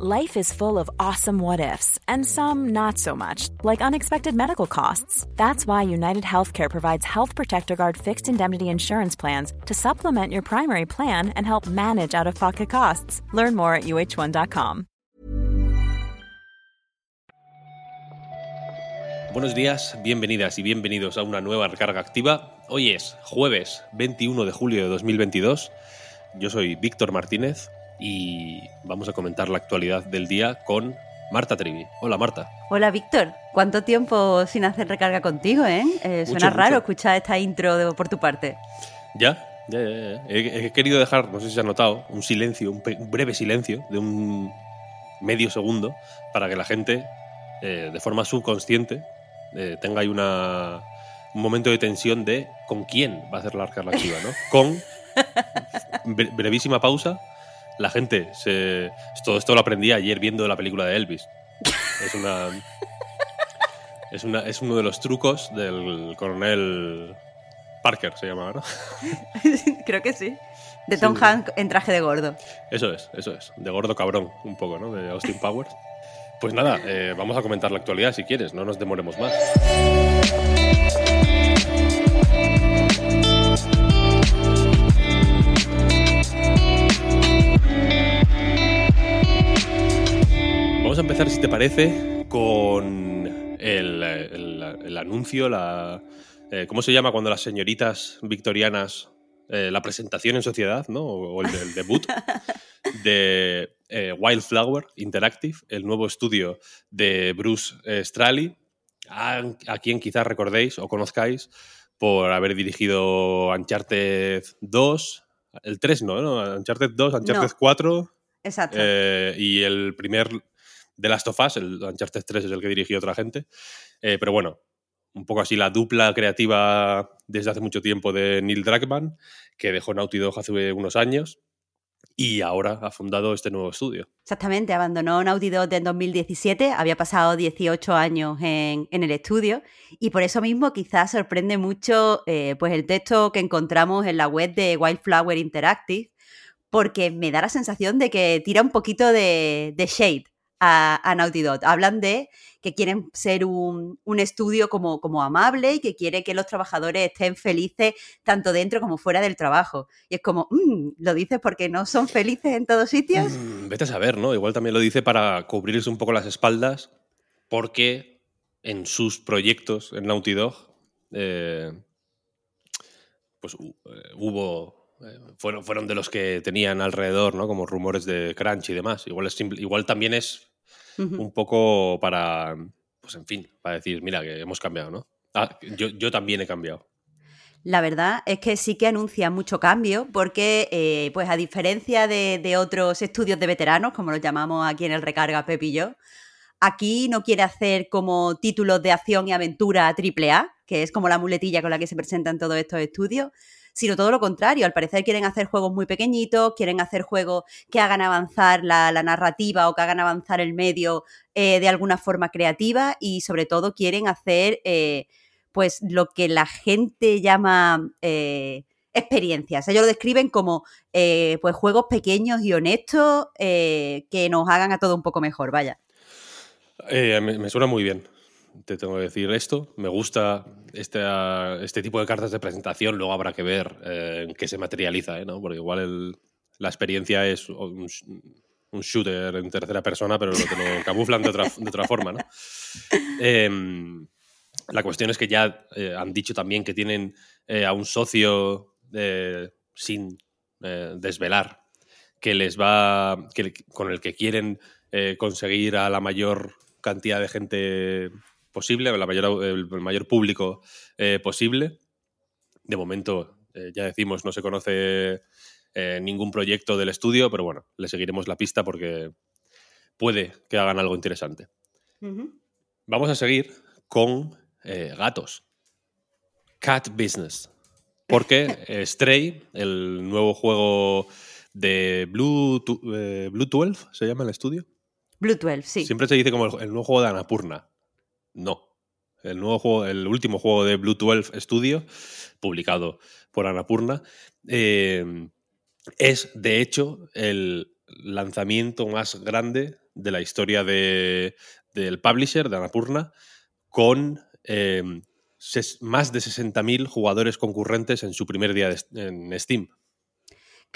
Life is full of awesome what ifs, and some not so much, like unexpected medical costs. That's why United Healthcare provides Health Protector Guard fixed indemnity insurance plans to supplement your primary plan and help manage out of pocket costs. Learn more at uh1.com. Buenos días, bienvenidas y bienvenidos a una nueva recarga activa. Hoy es jueves 21 de julio de 2022. Yo soy Víctor Martínez y vamos a comentar la actualidad del día con Marta Trivi. Hola Marta. Hola Víctor, ¿cuánto tiempo sin hacer recarga contigo, eh? eh suena raro escuchar esta intro por tu parte. Ya, ya, ya, He, querido dejar, no sé si se ha notado, un silencio, un, breve silencio de un medio segundo para que la gente, eh, de forma subconsciente, eh, tenga ahí una, un momento de tensión de con quién va a hacer la recarga activa, ¿no? Con brevísima pausa la gente se. Todo esto lo aprendí ayer viendo la película de Elvis. Es una. Es, una, es uno de los trucos del coronel Parker, se llama, ¿no? Creo que sí. De Tom Hanks en traje de gordo. Eso es, eso es. De gordo cabrón, un poco, ¿no? De Austin Powers. Pues nada, eh, vamos a comentar la actualidad si quieres, no nos demoremos más. Empezar, si te parece, con el, anuncio, la, eh, ¿cómo se llama cuando las señoritas victorianas, eh, la presentación en sociedad, ¿no? O, el, debut de eh, Wildflower Interactive, el nuevo estudio de Bruce Straley, a, quien quizás recordéis o conozcáis por haber dirigido Uncharted 2, el 3 no, ¿no? Uncharted 2, Uncharted 4. Exacto. y el primer de Last of Us, el Uncharted 3 es el que dirigió otra gente, eh, pero bueno, un poco así la dupla creativa desde hace mucho tiempo de Neil Druckmann, que dejó Naughty Dog hace unos años y ahora ha fundado este nuevo estudio. Exactamente, abandonó Naughty Dog en 2017, había pasado 18 años en, el estudio y por eso mismo quizás sorprende mucho eh, pues el texto que encontramos en la web de Wildflower Interactive, porque me da la sensación de que tira un poquito de, de shade a, Naughty Dog. Hablan de que quieren ser un, estudio como, como, amable y que quiere que los trabajadores estén felices tanto dentro como fuera del trabajo. Y es como, mm, ¿lo dices porque no son felices en todos sitios? Mm, vete a saber, ¿no? Igual también lo dice para cubrirse un poco las espaldas porque en sus proyectos en Naughty Dog eh, pues eh, hubo eh, fueron, fueron de los que tenían alrededor, ¿no? Como rumores de crunch y demás. Igual, es igual también es un poco para, pues en fin, para decir, mira, que hemos cambiado, ¿no? Ah, yo, también he cambiado. La verdad es que sí que anuncia mucho cambio, porque, eh, pues a diferencia de, otros estudios de veteranos, como los llamamos aquí en el Recarga Pep y yo, aquí no quiere hacer como títulos de acción y aventura AAA, que es como la muletilla con la que se presentan todos estos estudios, sino todo lo contrario. Al parecer quieren hacer juegos muy pequeñitos, quieren hacer juegos que hagan avanzar la, narrativa o que hagan avanzar el medio eh, de alguna forma creativa y sobre todo quieren hacer eh, pues lo que la gente llama... Eh, experiencias. Ellos lo describen como pues juegos pequeños y honestos que nos hagan a todo un poco mejor, vaya. me, suena muy bien te tengo que decir esto. Me gusta este, este tipo de cartas de presentación. Luego habrá que ver eh, en qué se materializa, ¿eh? ¿no? Porque igual la experiencia es un, shooter en tercera persona, pero lo, te lo camuflan de otra, de otra forma, ¿no? Em, la cuestión es que ya eh, han dicho también que tienen a un socio sin desvelar que les va que, con el que quieren conseguir a la mayor cantidad de gente posible, la mayor, el mayor público eh, posible. De momento, eh, ya decimos, no se conoce eh, ningún proyecto del estudio, pero bueno, le seguiremos la pista porque puede que hagan algo interesante. Vamos a seguir con gatos. Cat Business. Porque Stray, el nuevo juego de Blue, Blue 12, ¿se llama el estudio? Blue 12, sí. Siempre se dice como el, nuevo juego de Anapurna. No. El nuevo juego, el último juego de Blue 12 Studio, publicado por Annapurna, eh, es de hecho el lanzamiento más grande de la historia de, del publisher, de Anapurna, con eh, más de 60.000 jugadores concurrentes en su primer día en Steam.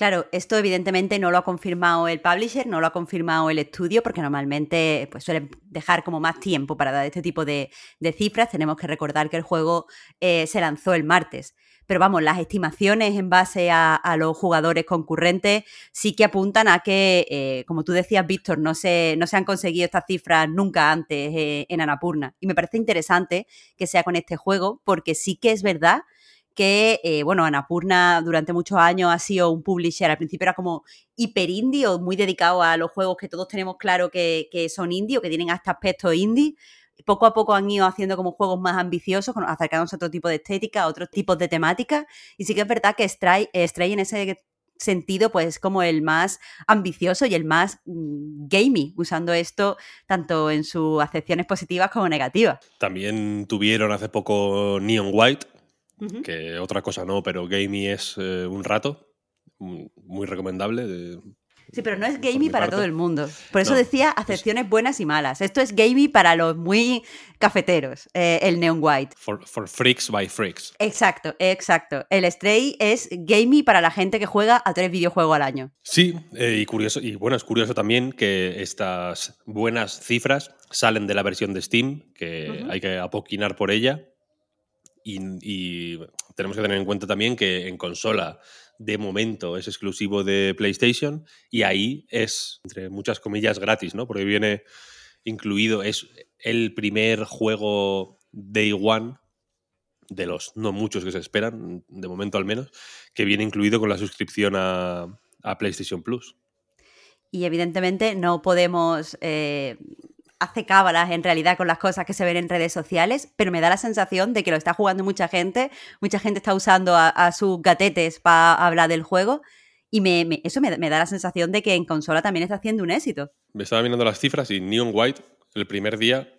Claro, esto evidentemente no lo ha confirmado el publisher, no lo ha confirmado el estudio, porque normalmente pues, suelen dejar como más tiempo para dar este tipo de, cifras. Tenemos que recordar que el juego eh, se lanzó el martes. Pero vamos, las estimaciones en base a, los jugadores concurrentes sí que apuntan a que, eh, como tú decías, Víctor, no se, no se han conseguido estas cifras nunca antes eh, en Anapurna. Y me parece interesante que sea con este juego, porque sí que es verdad eh, bueno, Anapurna durante muchos años ha sido un publisher, al principio era como hiper indie o muy dedicado a los juegos que todos tenemos claro que, son indie o que tienen hasta aspectos indie. Poco a poco han ido haciendo como juegos más ambiciosos, acercándose a otro tipo de estética, a otros tipos de temática. Y sí que es verdad que Stray, Stray en ese sentido, pues es como el más ambicioso y el más mm, gamey, usando esto tanto en sus acepciones positivas como negativas. También tuvieron hace poco Neon White, que otra cosa no, pero gamey es eh, un rato, muy recomendable. Sí, pero no es gamey para todo el mundo. Por eso decía acepciones buenas y malas. Esto es gamey para los muy cafeteros, eh, el Neon White. For, freaks by freaks. Exacto, exacto. El Stray es gamey para la gente que juega a tres videojuegos al año. Sí, eh, y curioso, y bueno, es curioso también que estas buenas cifras salen de la versión de Steam, que hay que apoquinar por ella, y, tenemos que tener en cuenta también que en consola de momento es exclusivo de PlayStation y ahí es, entre muchas comillas, gratis, ¿no? Porque viene incluido, es el primer juego Day One de los no muchos que se esperan, de momento al menos, que viene incluido con la suscripción a, PlayStation Plus. Y evidentemente no podemos eh, hace cábalas en realidad con las cosas que se ven en redes sociales, pero me da la sensación de que lo está jugando mucha gente, mucha gente está usando a, sus gatetes para hablar del juego. Y me, eso me, da la sensación de que en consola también está haciendo un éxito. Me estaba mirando las cifras y Neon White el primer día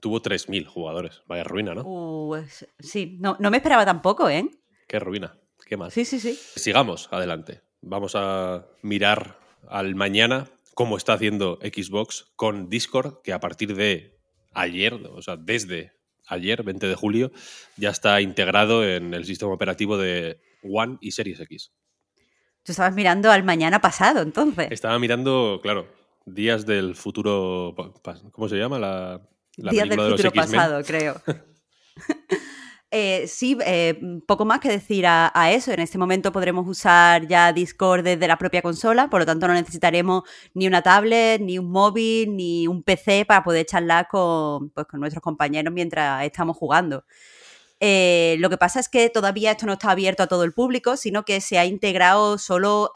tuvo 3.000 jugadores. Vaya ruina, ¿no? Uh, sí, no, no me esperaba tampoco, ¿eh? Qué ruina, qué mal. Sí, sí, sí. Sigamos adelante. Vamos a mirar al mañana como está haciendo Xbox con Discord, que a partir de ayer, o sea, desde ayer, 20 de julio, ya está integrado en el sistema operativo de One y Series X. Tú estabas mirando al mañana pasado, entonces. Estaba mirando, claro, días del futuro. ¿Cómo se llama? La, días del futuro pasado, creo. Eh, sí, eh, poco más que decir a, eso. En este momento podremos usar ya Discord desde la propia consola, por lo tanto no necesitaremos ni una tablet, ni un móvil, ni un PC para poder charlar con, pues, con nuestros compañeros mientras estamos jugando. Eh, lo que pasa es que todavía esto no está abierto a todo el público, sino que se ha integrado solo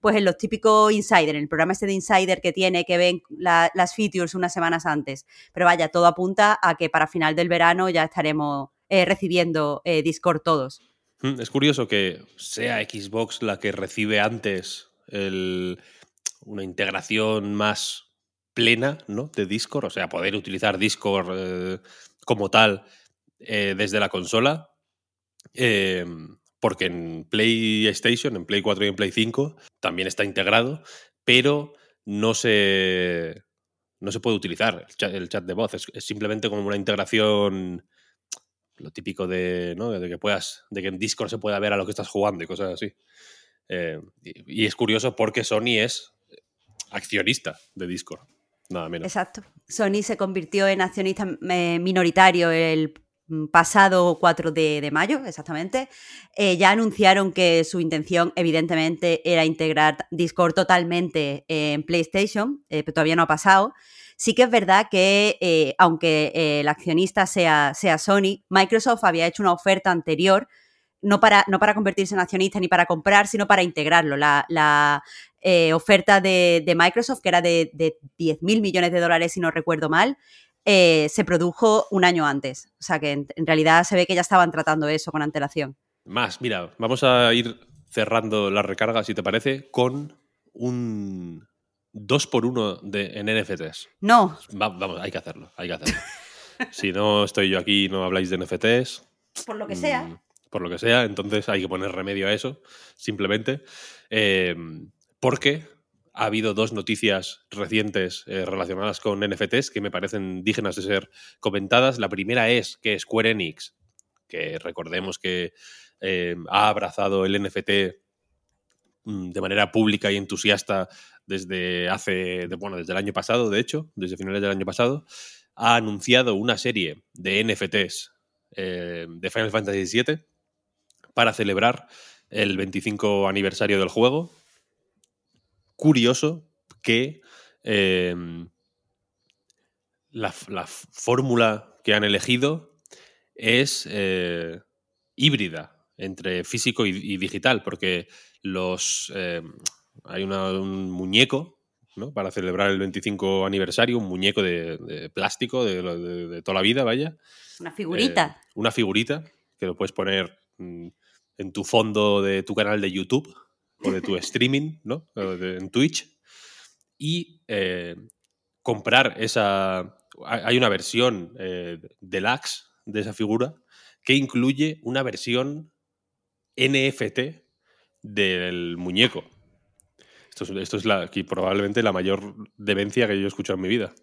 pues en los típicos insider, en el programa este de insider que tiene, que ven las features unas semanas antes. Pero vaya, todo apunta a que para final del verano ya estaremos eh, recibiendo eh, Discord todos. Mm, es curioso que sea Xbox la que recibe antes una integración más plena ¿no? de Discord, o sea, poder utilizar Discord eh, como tal desde la consola. porque en PlayStation, en Play 4 y en Play 5 también está integrado, pero no se, no se puede utilizar el chat, de voz. es, simplemente como una integración lo típico de, ¿no? de que puedas, de que en Discord se pueda ver a lo que estás jugando y cosas así. Eh, y, es curioso porque Sony es accionista de Discord, nada menos. Exacto. Sony se convirtió en accionista eh, minoritario el pasado 4 de, mayo, exactamente. Eh, ya anunciaron que su intención, evidentemente, era integrar Discord totalmente en PlayStation, pero todavía no ha pasado. Sí que es verdad que, eh, aunque eh, el accionista sea, sea Sony, Microsoft había hecho una oferta anterior no para, no para convertirse en accionista ni para comprar, sino para integrarlo. La, eh, oferta de, Microsoft, que era de, de 10 mil millones de dólares, si no recuerdo mal, se produjo un año antes. O sea que en, en, realidad se ve que ya estaban tratando eso con antelación. Más, mira, vamos a ir cerrando la recarga, si te parece, con un dos por uno de, en NFTs. No. vamos, hay que hacerlo, hay que hacerlo. si no estoy yo aquí y no habláis de NFTs. Por lo que sea. Mm, por lo que sea, entonces hay que poner remedio a eso, simplemente. Eh, porque ha habido dos noticias recientes eh, relacionadas con NFTs que me parecen dignas de ser comentadas. La primera es que Square Enix, que recordemos que eh, ha abrazado el NFT mm, de manera pública y entusiasta desde hace, bueno, desde el año pasado, de hecho, desde finales del año pasado, ha anunciado una serie de NFTs eh, de Final Fantasy VII para celebrar el 25 aniversario del juego. Curioso que em, la, fórmula que han elegido es eh, híbrida entre físico y, digital, porque los em, hay un muñeco para celebrar el 25 aniversario, un muñeco de, plástico de, toda la vida, vaya. Una figurita. Eh, una figurita que lo puedes poner mm, en tu fondo de tu canal de YouTube o de tu streaming, ¿no? en Twitch. Y eh, comprar esa... Hay una versión eh, deluxe de esa figura que incluye una versión NFT del muñeco. Esto es, la, probablemente la mayor demencia que yo he escuchado en mi vida.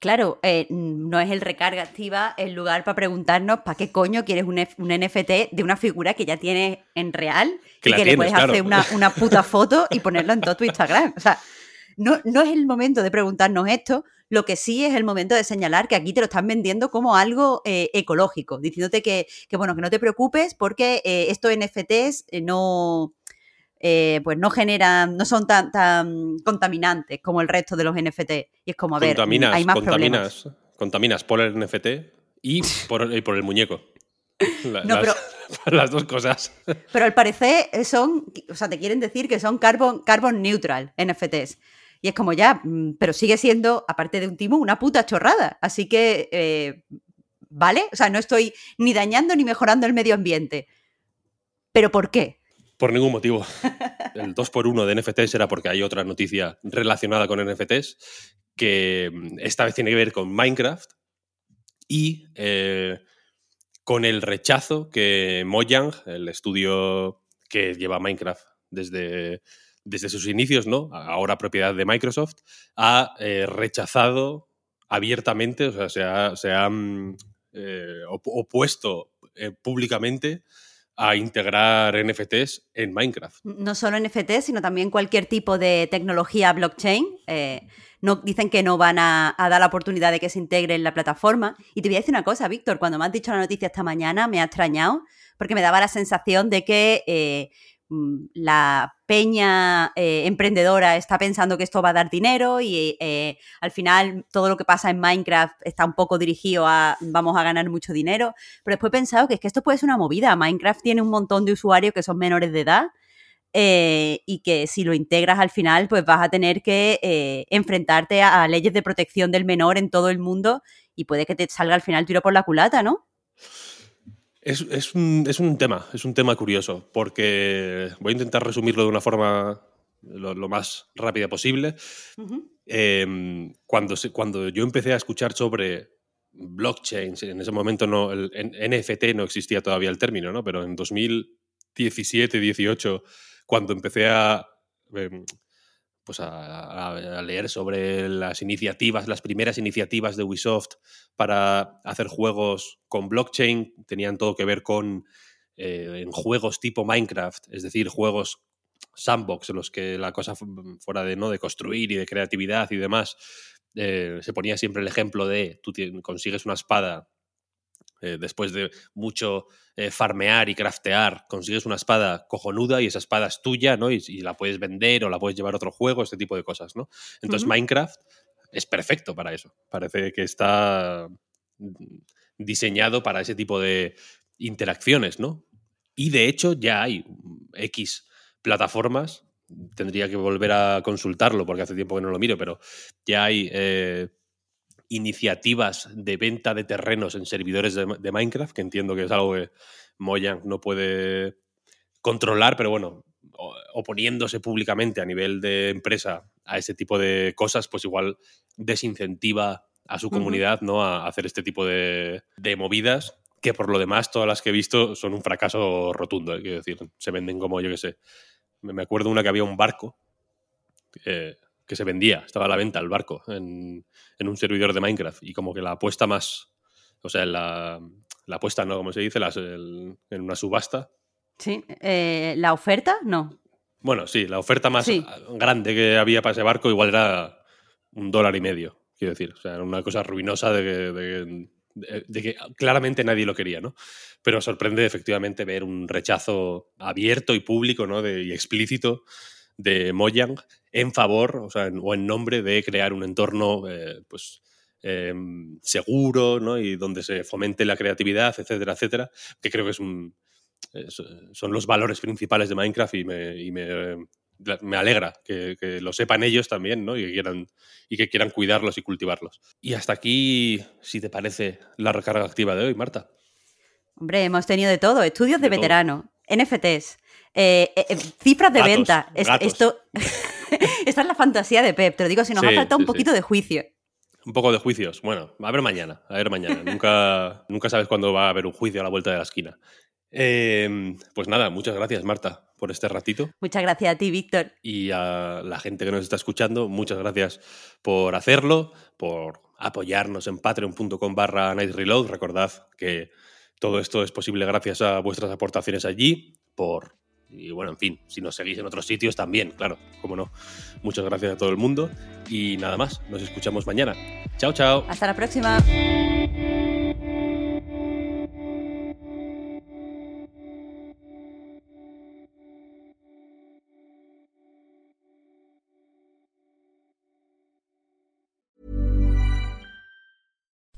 Claro, eh, no es el recarga activa el lugar para preguntarnos para qué coño quieres un, NFT de una figura que ya tienes en real y que le puedes hacer una, puta foto y ponerlo en todo tu Instagram. O sea, no, no, es el momento de preguntarnos esto, lo que sí es el momento de señalar que aquí te lo están vendiendo como algo eh, ecológico, diciéndote que, bueno, que no te preocupes porque eh, estos NFTs no eh, pues no generan, no son tan, tan contaminantes como el resto de los NFT. Y es como, a ver, hay más contaminas, Contaminas por el NFT y por, el muñeco. no, pero, las dos cosas. Pero al parecer son, o sea, te quieren decir que son carbon, carbon neutral NFTs. Y es como ya, mm, pero sigue siendo, aparte de un timo, una puta chorrada. Así que, eh, ¿vale? O sea, no estoy ni dañando ni mejorando el medio ambiente. ¿Pero por qué? Por ningún motivo. El 2x1 de NFTs era porque hay otra noticia relacionada con NFTs que mm, esta vez tiene que ver con Minecraft y eh, con el rechazo que Mojang, el estudio que lleva Minecraft desde, desde sus inicios, ¿no? ahora propiedad de Microsoft, ha eh, rechazado abiertamente, o sea, se ha, mm, eh, opuesto públicamente a integrar NFTs en Minecraft. No solo NFTs, sino también cualquier tipo de tecnología blockchain. Eh, no, dicen que no van a, dar la oportunidad de que se integre en la plataforma. Y te voy a decir una cosa, Víctor, cuando me has dicho la noticia esta mañana me ha extrañado porque me daba la sensación de que eh, la peña eh, emprendedora está pensando que esto va a dar dinero y eh, al final todo lo que pasa en Minecraft está un poco dirigido a vamos a ganar mucho dinero. Pero después he pensado que es que esto puede ser una movida. Minecraft tiene un montón de usuarios que son menores de edad. Eh, y que si lo integras al final, pues vas a tener que enfrentarte a leyes de protección del menor en todo el mundo y puede que te salga al final tiro por la culata, ¿no? Es, un, tema, es un tema curioso, porque voy a intentar resumirlo de una forma lo, más rápida posible. Em, cuando, cuando yo empecé a escuchar sobre blockchain, en ese momento no, el, NFT no existía todavía el término, ¿no? pero en 2017, 18, cuando empecé a em, pues a, leer sobre las iniciativas, las primeras iniciativas de Ubisoft para hacer juegos con blockchain. Tenían todo que ver con eh, en juegos tipo Minecraft, es decir, juegos sandbox en los que la cosa fuera de no de construir y de creatividad y demás. Eh, se ponía siempre el ejemplo de tú consigues una espada eh, después de mucho eh, farmear y craftear, consigues una espada cojonuda y esa espada es tuya, ¿no? Y, la puedes vender o la puedes llevar a otro juego, este tipo de cosas, ¿no? Entonces Minecraft es perfecto para eso. Parece que está diseñado para ese tipo de interacciones, ¿no? Y de hecho ya hay X plataformas, tendría que volver a consultarlo porque hace tiempo que no lo miro, pero ya hay eh, iniciativas de venta de terrenos en servidores de, Minecraft, que entiendo que es algo que Mojang no puede controlar, pero bueno, oponiéndose públicamente a nivel de empresa a ese tipo de cosas, pues igual desincentiva a su comunidad ¿no? a hacer este tipo de, movidas, que por lo demás todas las que he visto son un fracaso rotundo, ¿eh? quiero decir, se venden como yo que sé. Me acuerdo una que había un barco eh, que se vendía, estaba a la venta el barco en, en, un servidor de Minecraft y como que la apuesta más, o sea, la, la apuesta, ¿no? Como se dice, las, el, en una subasta. Sí, eh, la oferta, no. Bueno, sí, la oferta más grande que había para ese barco igual era un dólar y medio, quiero decir. O sea, era una cosa ruinosa de que, de, que claramente nadie lo quería, ¿no? Pero sorprende efectivamente ver un rechazo abierto y público, ¿no? Y explícito de Mojang en favor, o sea, o en nombre de crear un entorno, eh, pues, em, seguro, ¿no? Y donde se fomente la creatividad, etcétera, etcétera, que creo que es un, son los valores principales de Minecraft y me, me, alegra que, lo sepan ellos también, ¿no? Y que, quieran, y que quieran cuidarlos y cultivarlos. Y hasta aquí, si te parece, la recarga activa de hoy, Marta. Hombre, hemos tenido de todo, estudios de, veterano, NFTs, eh, eh, eh, cifras de venta. esto, esta es la fantasía de Pep, te lo digo, si nos ha faltado un poquito de juicio. Un poco de juicios. Bueno, a ver mañana, a ver mañana. nunca, nunca sabes cuándo va a haber un juicio a la vuelta de la esquina. Em, pues nada, muchas gracias Marta por este ratito. Muchas gracias a ti, Víctor. Y a la gente que nos está escuchando, muchas gracias por hacerlo, por apoyarnos en patreon.com barra. Recordad que todo esto es posible gracias a vuestras aportaciones allí, por... Y bueno, en fin, si nos seguís en otros sitios también, claro, como no. Muchas gracias a todo el mundo y nada más, nos escuchamos mañana. Chao, chao. Hasta la próxima.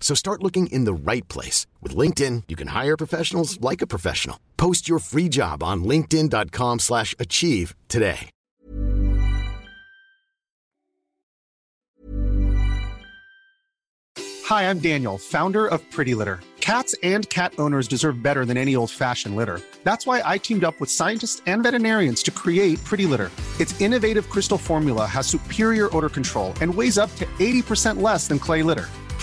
So start looking in the right place. With LinkedIn, you can hire professionals like a professional. Post your free job on linkedin.com slash achieve today. Hi, I'm Daniel, founder of Pretty Litter. Cats and cat owners deserve better than any old-fashioned litter. That's why I teamed up with scientists and veterinarians to create Pretty Litter. Its innovative crystal formula has superior odor control and weighs up to 80% less than clay litter.